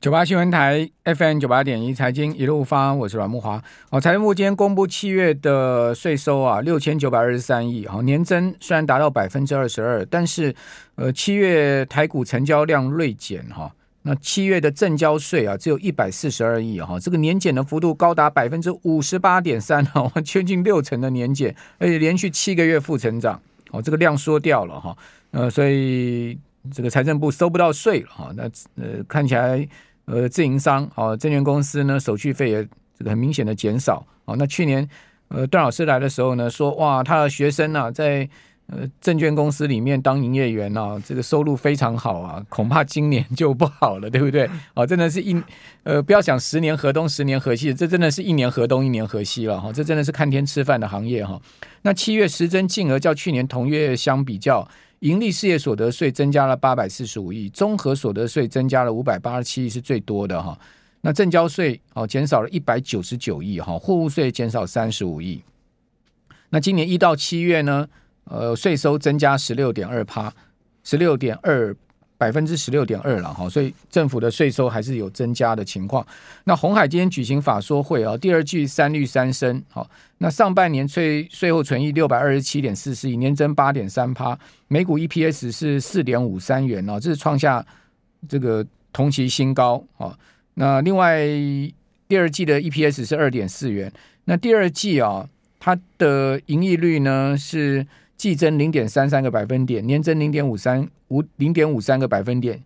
九八新闻台 FM 九八点一财经一路发，我是阮慕驊。哦，财政部今天公布七月的税收啊，六千九百二十三亿，好，年增虽然达到百分之二十二，但是呃，七月台股成交量锐减哈，那七月的证交税啊，只有一百四十二亿。哈，这个年减的幅度高达百分之五十八点三哈，接近六成的年减，而且连续七个月负成长，哦，这个量缩掉了哈，呃，所以这个财政部收不到税了哈，那呃，看起来。呃，自营商哦，证券公司呢，手续费也这个很明显的减少哦。那去年呃，段老师来的时候呢，说哇，他的学生、啊，在呃证券公司里面当营业员啊，这个收入非常好啊，恐怕今年就不好了，对不对？哦，真的是一呃，不要想十年河东十年河西，这真的是一年河东一年河西了哈、哦，这真的是看天吃饭的行业哈、哦。那七月实增净额较去年同月相比较。盈利事业所得税增加了八百四十五亿，综合所得税增加了五百八十七亿，是最多的哈。那证交税哦减少了一百九十九亿哈，货物税减少三十五亿。那今年一到七月呢，呃，税收增加十六点二趴，十六点二。百分之十六点二了哈，所以政府的税收还是有增加的情况。那红海今天举行法说会啊，第二季三率三升，好，那上半年税税后存益六百二十七点四四亿，年增八点三趴，每股 EPS 是四点五三元哦，这是创下这个同期新高啊。那另外第二季的 EPS 是二点四元，那第二季啊，它的盈利率呢是。季增零点三三个百分点，年增零点五三五零点五三个百分点，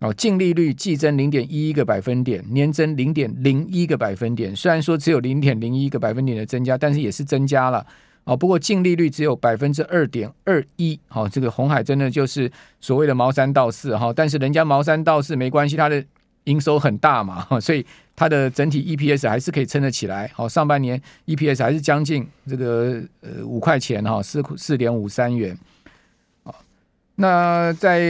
哦，净利率季增零点一一个百分点，年增零点零一个百分点。虽然说只有零点零一个百分点的增加，但是也是增加了哦。不过净利率只有百分之二点二一，好，这个红海真的就是所谓的毛三到四哈，但是人家毛三到四没关系，它的营收很大嘛，所以。它的整体 EPS 还是可以撑得起来，好，上半年 EPS 还是将近这个呃五块钱哈，四四点五三元，那在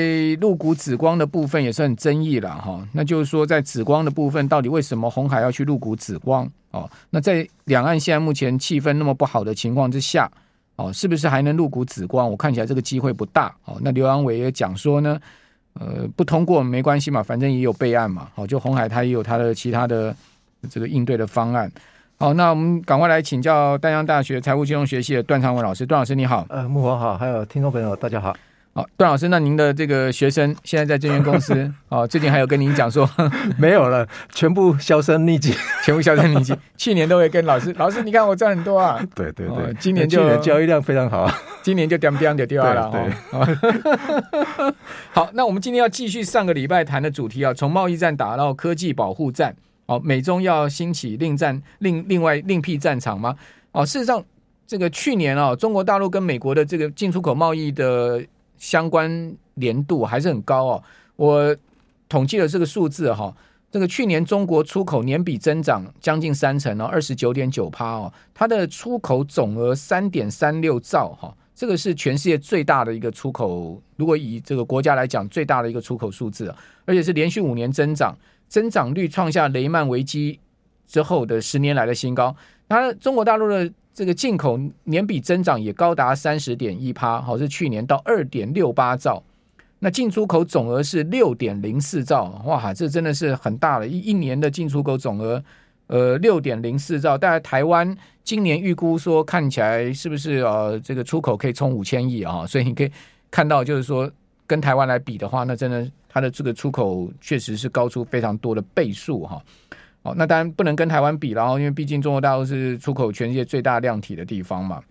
入股紫光的部分也是很争议了哈，那就是说在紫光的部分，到底为什么红海要去入股紫光？哦，那在两岸现在目前气氛那么不好的情况之下，哦，是不是还能入股紫光？我看起来这个机会不大。哦，那刘阳伟也讲说呢。呃，不通过没关系嘛，反正也有备案嘛。好，就红海它也有它的其他的这个应对的方案。好，那我们赶快来请教丹阳大学财务金融学系的段长文老师。段老师你好，呃，木火好，还有听众朋友大家好。好，段老师，那您的这个学生现在在证券公司 哦，最近还有跟您讲说 没有了，全部销声匿迹，全部销声匿迹。去年都会跟老师，老师你看我赚很多啊。对对对，哦、今年就年交易量非常好，今年就掉掉就掉了。对，对好，那我们今天要继续上个礼拜谈的主题啊，从贸易战打到科技保护战。哦，美中要兴起另战另另外另辟战场吗？哦，事实上，这个去年啊，中国大陆跟美国的这个进出口贸易的。相关年度还是很高哦。我统计了这个数字哈，这个去年中国出口年比增长将近三成哦，二十九点九趴哦，它的出口总额三点三六兆哈，这个是全世界最大的一个出口。如果以这个国家来讲，最大的一个出口数字，而且是连续五年增长，增长率创下雷曼危机之后的十年来的新高。它中国大陆的。这个进口年比增长也高达三十点一趴，好，是去年到二点六八兆，那进出口总额是六点零四兆，哇，这真的是很大了，一一年的进出口总额，呃，六点零四兆。大概台湾今年预估说，看起来是不是呃，这个出口可以冲五千亿啊？所以你可以看到，就是说跟台湾来比的话，那真的它的这个出口确实是高出非常多的倍数哈。哦那当然不能跟台湾比，然后因为毕竟中国大陆是出口全世界最大量体的地方嘛。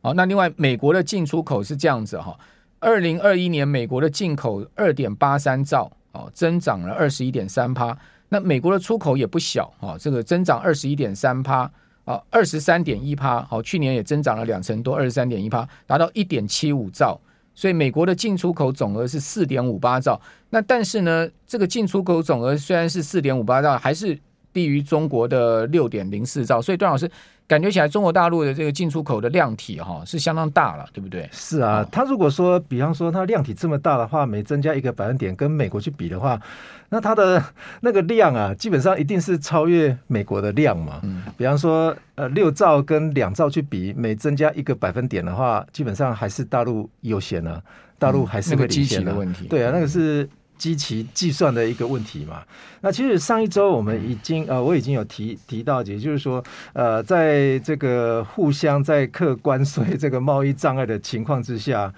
好，那另外美国的进出口是这样子哈，二零二一年美国的进口二点八三兆，哦，增长了二十一点三趴。那美国的出口也不小啊，这个增长二十一点三趴啊，二十三点一趴。好，去年也增长了两成多，二十三点一趴，达到一点七五兆。所以美国的进出口总额是四点五八兆，那但是呢，这个进出口总额虽然是四点五八兆，还是低于中国的六点零四兆。所以段老师感觉起来，中国大陆的这个进出口的量体哈是相当大了，对不对？是啊，他如果说，比方说它量体这么大的话，每增加一个百分点，跟美国去比的话，那它的 那个量啊，基本上一定是超越美国的量嘛。嗯，比方说，呃，六兆跟两兆去比，每增加一个百分点的话，基本上还是大陆优先了，大陆还是会领先的问题。对啊，那个是机器计算的一个问题嘛。那其实上一周我们已经呃，我已经有提提到，也就是说，呃，在这个互相在课关税这个贸易障碍的情况之下，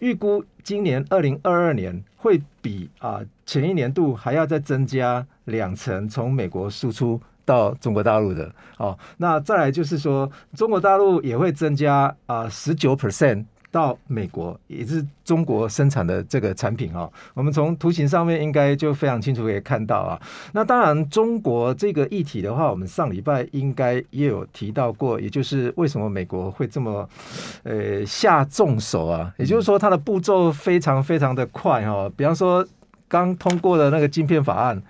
预估今年二零二二年会比啊前一年度还要再增加两成，从美国输出到中国大陆的。哦，那再来就是说，中国大陆也会增加啊十九 percent。到美国也是中国生产的这个产品啊，我们从图形上面应该就非常清楚可以看到啊。那当然，中国这个议题的话，我们上礼拜应该也有提到过，也就是为什么美国会这么呃下重手啊？也就是说，它的步骤非常非常的快哈。比方说，刚通过的那个晶片法案。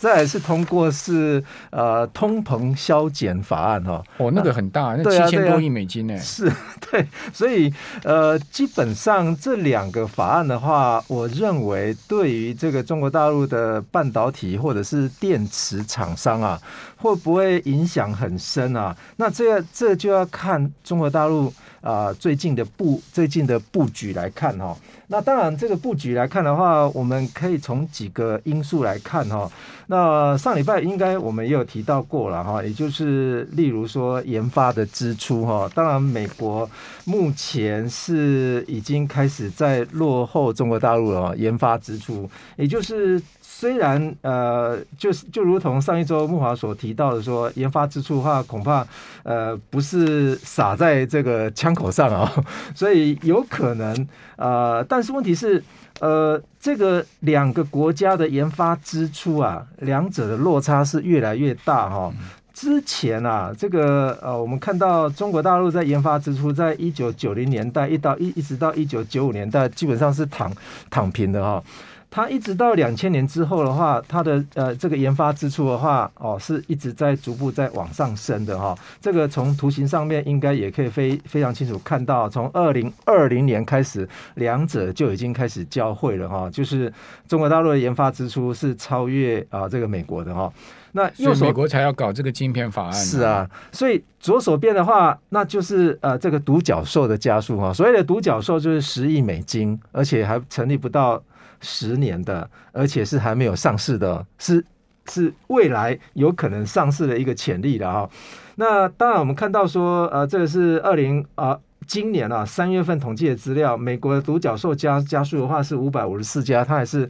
再来是通过是呃通膨削减法案哈。哦，那个很大，那七千多亿美金呢，是 对，所以呃基本上这两个法案的话，我认为对于这个中国大陆的半导体或者是电池厂商啊，会不会影响很深啊？那这这就要看中国大陆啊最近的布最近的布局来看哈。那当然这个布局来看的话，我们可以从几个因素来看哈。那上礼拜应该我们也有提到过了哈，也就是例如说研发的支出哈，当然美国目前是已经开始在落后中国大陆了，研发支出，也就是。虽然呃，就是就如同上一周木华所提到的说，研发支出的话，恐怕呃不是撒在这个枪口上啊、哦，所以有可能呃，但是问题是呃，这个两个国家的研发支出啊，两者的落差是越来越大哈、哦。之前啊，这个呃，我们看到中国大陆在研发支出，在一九九零年代一到一一直到一九九五年代，基本上是躺躺平的哈、哦。它一直到两千年之后的话，它的呃这个研发支出的话，哦，是一直在逐步在往上升的哈、哦。这个从图形上面应该也可以非非常清楚看到，从二零二零年开始，两者就已经开始交汇了哈、哦。就是中国大陆的研发支出是超越啊这个美国的哈、哦。那右手美国才要搞这个晶片法案、啊。是啊，所以左手边的话，那就是呃这个独角兽的加速哈、哦。所谓的独角兽就是十亿美金，而且还成立不到。十年的，而且是还没有上市的，是是未来有可能上市的一个潜力的啊。那当然，我们看到说，呃，这个是二零啊，今年啊三月份统计的资料，美国的独角兽加加速的话是五百五十四家，它还是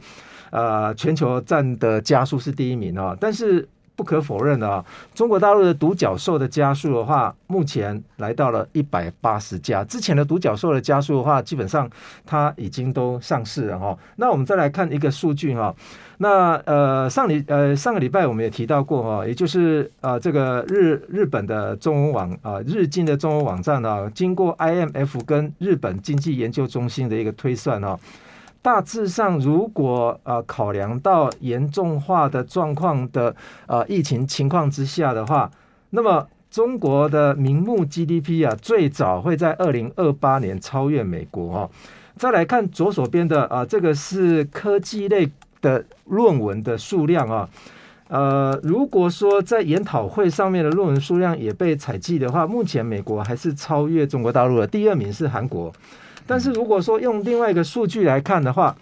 呃全球占的加速是第一名啊，但是。不可否认的啊，中国大陆的独角兽的加速的话，目前来到了一百八十家。之前的独角兽的加速的话，基本上它已经都上市了哈。那我们再来看一个数据哈。那呃上礼呃上个礼拜我们也提到过哈，也就是啊这个日日本的中文网啊日经的中文网站啊，经过 IMF 跟日本经济研究中心的一个推算啊。大致上，如果呃考量到严重化的状况的呃疫情情况之下的话，那么中国的名目 GDP 啊，最早会在二零二八年超越美国哦。再来看左手边的啊，这个是科技类的论文的数量啊。呃，如果说在研讨会上面的论文数量也被采计的话，目前美国还是超越中国大陆的，第二名是韩国。但是如果说用另外一个数据来看的话，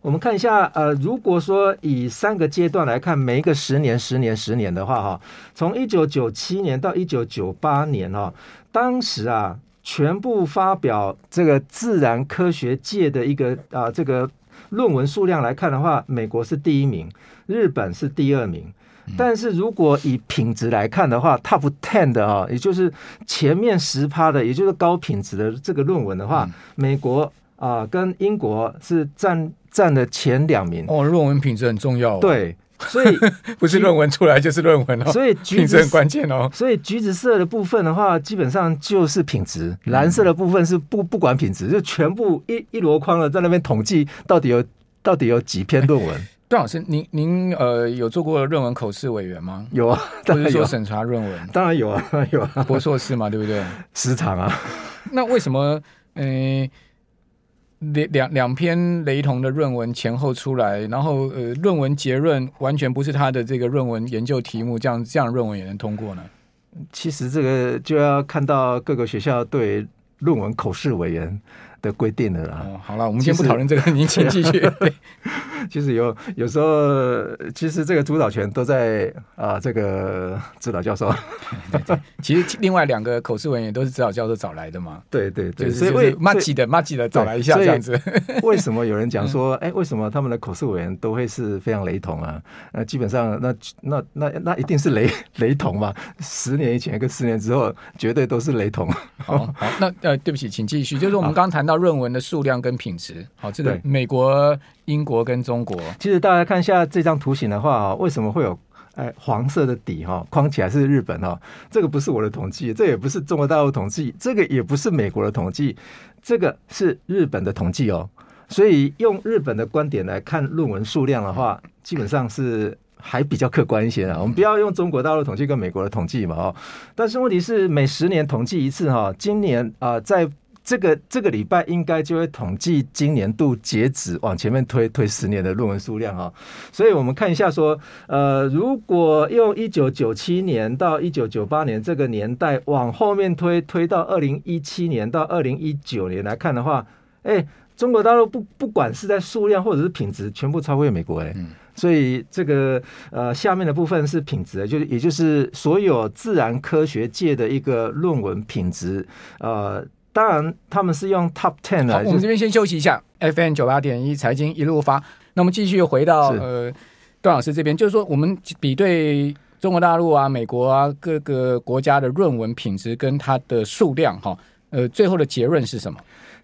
我们看一下，呃，如果说以三个阶段来看，每一个十年、十年、十年的话，哈，从一九九七年到一九九八年，哈，当时啊，全部发表这个自然科学界的一个啊这个论文数量来看的话，美国是第一名，日本是第二名。但是如果以品质来看的话，Top Ten 的啊，也就是前面十趴的，也就是高品质的这个论文的话，嗯、美国啊跟英国是占占的前两名。哦，论文品质很重要、哦。对，所以 不是论文出来就是论文哦。所以品质很关键哦。所以橘子色的部分的话，基本上就是品质；蓝色的部分是不不管品质，就全部一一箩筐的在那边统计到底有到底有几篇论文。段老师，您您呃有做过论文口试委员吗？有啊，或者说审查论文？当然有啊，有啊，博硕士嘛，对不对？时常啊。那为什么呃两两两篇雷同的论文前后出来，然后呃论文结论完全不是他的这个论文研究题目，这样这样论文也能通过呢？其实这个就要看到各个学校对论文口试委员的规定了啦。哦，好了，我们先不讨论这个，您请继续。对，其实有有时候，其实这个主导权都在啊、呃，这个指导教授。对对，其实另外两个口试委员都是指导教授找来的嘛。对对对，所以为麻吉的麻吉的找来一下这样子。为什么有人讲说，哎，为什么他们的口试委员都会是非常雷同啊？那基本上，那那那那一定是雷 雷同嘛？十年以前跟十年之后，绝对都是雷同。好，好，那呃，对不起，请继续。就是我们刚刚谈到论文的数量跟品质。好，这个美国、英国跟中国，其实大家看一下这张图形的话，为什么会有哎黄色的底哈？框起来是日本哈，这个不是我的统计，这也不是中国大陆统计，这个也不是美国的统计，这个是日本的统计哦。所以用日本的观点来看论文数量的话，基本上是。还比较客观一些啊，我们不要用中国大陆统计跟美国的统计嘛，哦，但是问题是每十年统计一次哈，今年啊，在这个这个礼拜应该就会统计今年度截止往前面推推十年的论文数量哈，所以我们看一下说，呃，如果用一九九七年到一九九八年这个年代往后面推推到二零一七年到二零一九年来看的话，哎，中国大陆不不管是在数量或者是品质，全部超过美国哎。所以这个呃，下面的部分是品质，就是也就是所有自然科学界的一个论文品质。呃，当然他们是用 top ten 来。好，我们这边先休息一下。FM 九八点一财经一路发，那我们继续回到呃段老师这边，就是说我们比对中国大陆啊、美国啊各个国家的论文品质跟它的数量哈，呃，最后的结论是什么？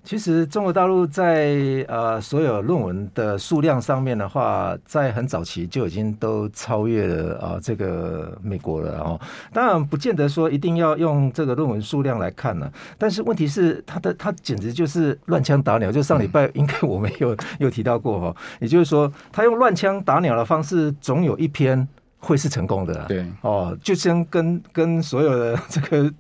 其实中国大陆在呃所有论文的数量上面的话，在很早期就已经都超越了啊、呃、这个美国了哦。当然不见得说一定要用这个论文数量来看呢，但是问题是它的它简直就是乱枪打鸟。就上礼拜应该我们有有提到过哈，也就是说他用乱枪打鸟的方式，总有一篇。会是成功的，对哦，就像跟跟所有的这个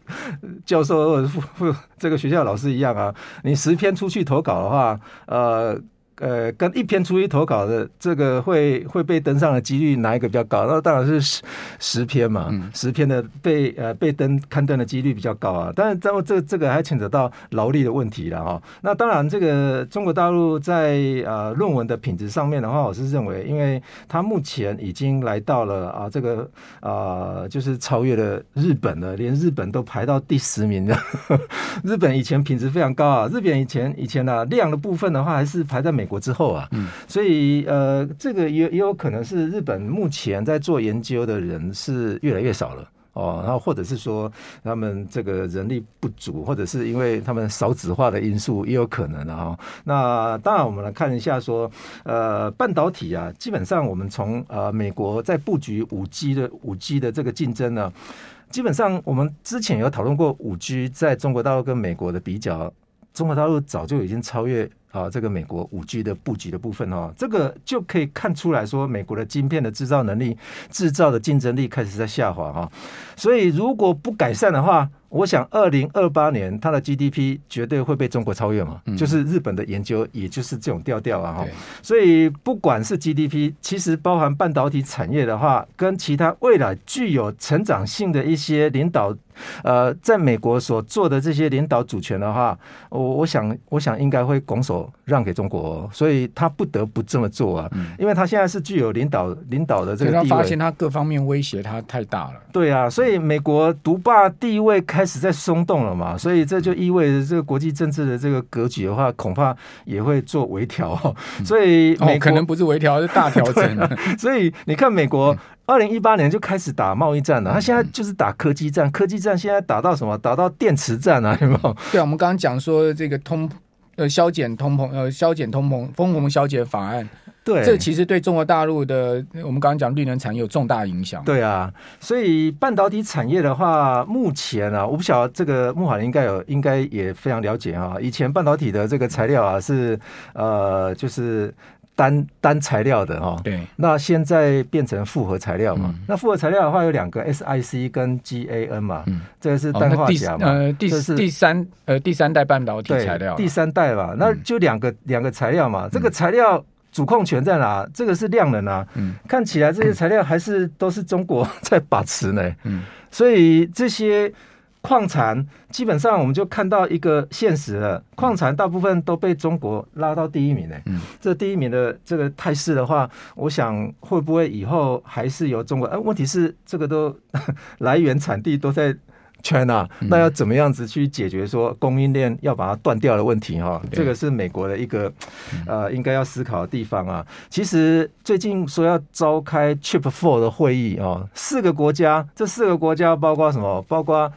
教授或者副副这个学校老师一样啊，你十篇出去投稿的话，呃。呃，跟一篇出一投稿的这个会会被登上的几率哪一个比较高？那当然是十十篇嘛，嗯、十篇的被呃被登刊登的几率比较高啊。但是这这这个还牵扯到劳力的问题了哈。那当然，这个中国大陆在呃论文的品质上面的话，我是认为，因为它目前已经来到了啊这个啊、呃、就是超越了日本了，连日本都排到第十名的。日本以前品质非常高啊，日本以前以前呢、啊、量的部分的话，还是排在美。国之后啊，嗯，所以呃，这个也也有可能是日本目前在做研究的人是越来越少了哦，然后或者是说他们这个人力不足，或者是因为他们少子化的因素也有可能的啊。那当然，我们来看一下说，呃，半导体啊，基本上我们从呃美国在布局五 G 的五 G 的这个竞争呢，基本上我们之前有讨论过五 G 在中国大陆跟美国的比较，中国大陆早就已经超越。啊，这个美国五 G 的布局的部分哦，这个就可以看出来说，美国的晶片的制造能力、制造的竞争力开始在下滑哈。所以如果不改善的话，我想，二零二八年它的 GDP 绝对会被中国超越嘛？嗯、就是日本的研究，也就是这种调调啊！哈，所以不管是 GDP，其实包含半导体产业的话，跟其他未来具有成长性的一些领导，呃，在美国所做的这些领导主权的话，我我想，我想应该会拱手让给中国，所以他不得不这么做啊！因为他现在是具有领导领导的这个地位，他发现他各方面威胁他太大了。对啊，所以美国独霸地位。开始在松动了嘛，所以这就意味着这个国际政治的这个格局的话，恐怕也会做微调。所以哦、可能不是微调，是大调整。所以你看，美国二零一八年就开始打贸易战了，他现在就是打科技战，科技战现在打到什么？打到电池战啊，有没有？对啊，我们刚刚讲说这个通呃削减通膨呃削减通膨通膨削减法案。对，这其实对中国大陆的我们刚刚讲绿能产业有重大影响。对啊，所以半导体产业的话，目前啊，我不晓得这个慕驊应该有，应该也非常了解啊。以前半导体的这个材料啊是呃，就是单单材料的哈。对。那现在变成复合材料嘛？嗯、那复合材料的话有两个 SiC 跟 GaN 嘛？嗯。这个是氮化镓嘛？呃，第是第三呃第三代半导体材料。第三代嘛，那就两个、嗯、两个材料嘛。这个材料。主控权在哪？这个是量能啊，嗯，看起来这些材料还是都是中国 在把持呢，嗯，所以这些矿产基本上我们就看到一个现实了，矿产大部分都被中国拉到第一名呢。嗯，这第一名的这个态势的话，我想会不会以后还是由中国？呃，问题是这个都 来源产地都在。China，那要怎么样子去解决说供应链要把它断掉的问题哈？这个是美国的一个呃应该要思考的地方啊。其实最近说要召开 Chip Four 的会议啊，四个国家，这四个国家包括什么？包括。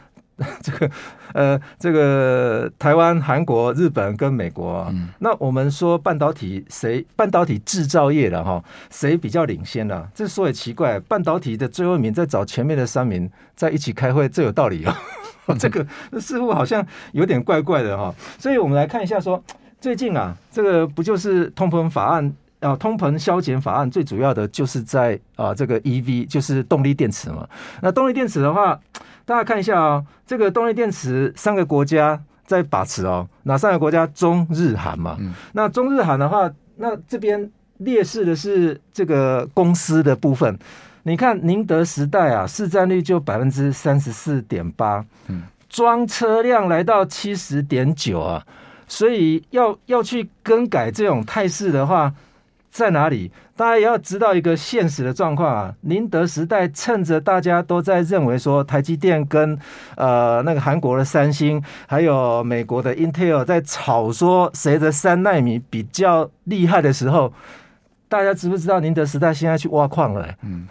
这个呃，这个台湾、韩国、日本跟美国啊，嗯、那我们说半导体谁半导体制造业的哈，谁比较领先呢、啊？这说也奇怪，半导体的最后一名在找前面的三名在一起开会，这有道理啊？这个似乎好像有点怪怪的哈。所以我们来看一下说，最近啊，这个不就是通膨法案啊？通膨消减法案最主要的就是在啊，这个 EV 就是动力电池嘛。那动力电池的话。大家看一下啊、哦，这个动力电池三个国家在把持哦，哪三个国家？中日韩嘛。嗯、那中日韩的话，那这边劣势的是这个公司的部分。你看宁德时代啊，市占率就百分之三十四点八，嗯，装车辆来到七十点九啊，所以要要去更改这种态势的话。在哪里？大家也要知道一个现实的状况啊！宁德时代趁着大家都在认为说台积电跟呃那个韩国的三星，还有美国的 Intel 在吵说谁的三奈米比较厉害的时候，大家知不知道宁德时代现在去挖矿了？嗯，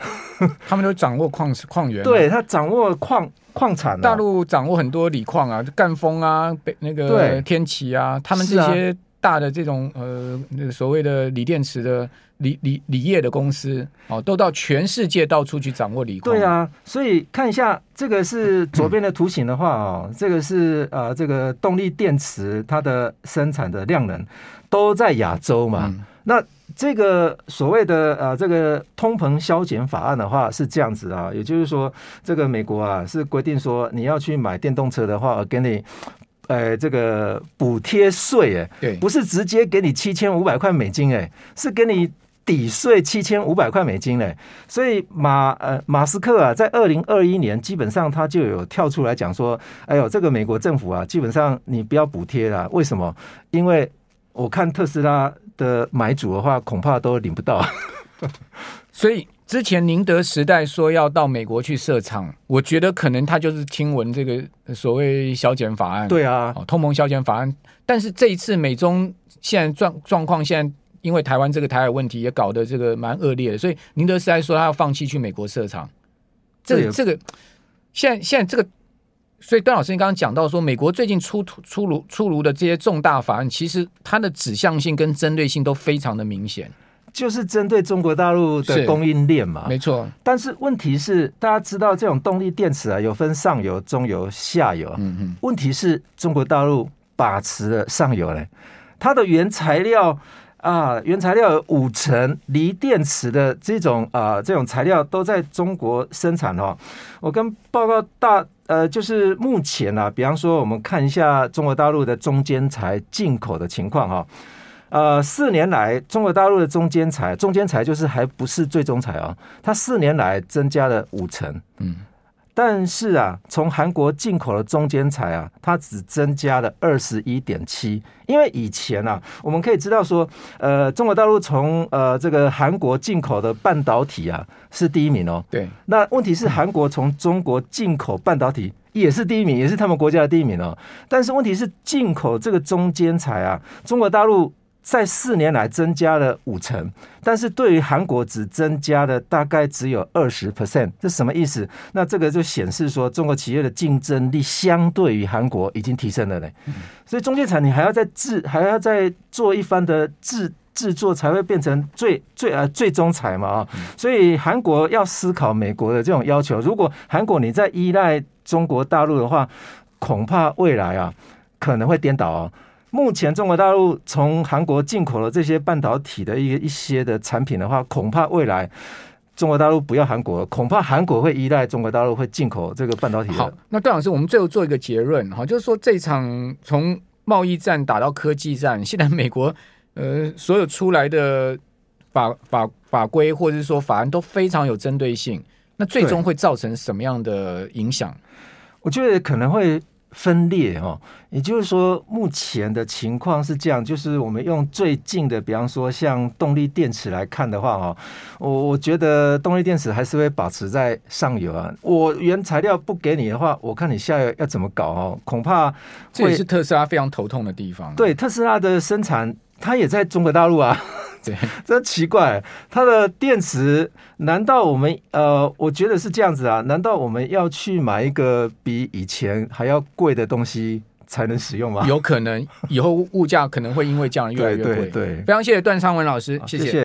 他们都掌握矿矿源，对他掌握矿矿产，大陆掌握很多锂矿啊，赣锋啊，北那个天齐啊，他们这些。大的这种呃，那个所谓的锂电池的锂锂锂业的公司哦，都到全世界到处去掌握锂矿。对啊，所以看一下这个是 左边的图形的话哦，嗯、这个是呃这个动力电池它的生产的量能都在亚洲嘛。嗯、那这个所谓的呃这个通膨削减法案的话是这样子啊，也就是说这个美国啊是规定说你要去买电动车的话，我给你。呃，这个补贴税，哎，对，不是直接给你七千五百块美金，哎，是给你抵税七千五百块美金，哎，所以马呃马斯克啊，在二零二一年基本上他就有跳出来讲说，哎呦，这个美国政府啊，基本上你不要补贴了，为什么？因为我看特斯拉的买主的话，恐怕都领不到，所以。之前宁德时代说要到美国去设厂，我觉得可能他就是听闻这个所谓削减法案，对啊，通膨削减法案。但是这一次美中现在状状况，现在因为台湾这个台海问题也搞得这个蛮恶劣的，所以宁德时代说他要放弃去美国设厂。这个、这个现在现在这个，所以段老师你刚刚讲到说，美国最近出出炉出炉的这些重大法案，其实它的指向性跟针对性都非常的明显。就是针对中国大陆的供应链嘛，没错。但是问题是，大家知道这种动力电池啊，有分上游、中游、下游。嗯嗯。问题是中国大陆把持了上游嘞，它的原材料啊，原材料有五成锂电池的这种啊，这种材料都在中国生产哦。我跟报告大呃，就是目前啊，比方说我们看一下中国大陆的中间材进口的情况哈。呃，四年来，中国大陆的中间材，中间材就是还不是最终材啊，它四年来增加了五成，嗯，但是啊，从韩国进口的中间材啊，它只增加了二十一点七，因为以前啊，我们可以知道说，呃，中国大陆从呃这个韩国进口的半导体啊是第一名哦，对，那问题是韩国从中国进口半导体也是第一名，也是他们国家的第一名哦，但是问题是进口这个中间材啊，中国大陆。在四年来增加了五成，但是对于韩国只增加了大概只有二十 percent，这什么意思？那这个就显示说中国企业的竞争力相对于韩国已经提升了嘞。所以中间材你还要再制，还要再做一番的制制作，才会变成最最呃最终材嘛啊。所以韩国要思考美国的这种要求，如果韩国你在依赖中国大陆的话，恐怕未来啊可能会颠倒哦。目前中国大陆从韩国进口了这些半导体的一一些的产品的话，恐怕未来中国大陆不要韩国，恐怕韩国会依赖中国大陆会进口这个半导体。好，那段老师，我们最后做一个结论哈，就是说这场从贸易战打到科技战，现在美国呃所有出来的法法法规或者是说法案都非常有针对性，那最终会造成什么样的影响？我觉得可能会。分裂哦，也就是说，目前的情况是这样，就是我们用最近的，比方说像动力电池来看的话，哈，我我觉得动力电池还是会保持在上游啊。我原材料不给你的话，我看你下游要怎么搞哦，恐怕这也是特斯拉非常头痛的地方。对，特斯拉的生产，它也在中国大陆啊。对，真奇怪，它的电池难道我们呃，我觉得是这样子啊？难道我们要去买一个比以前还要贵的东西才能使用吗？有可能，以后物价可能会因为这样越来越贵。对对对，非常谢谢段昌文老师，谢谢。谢谢。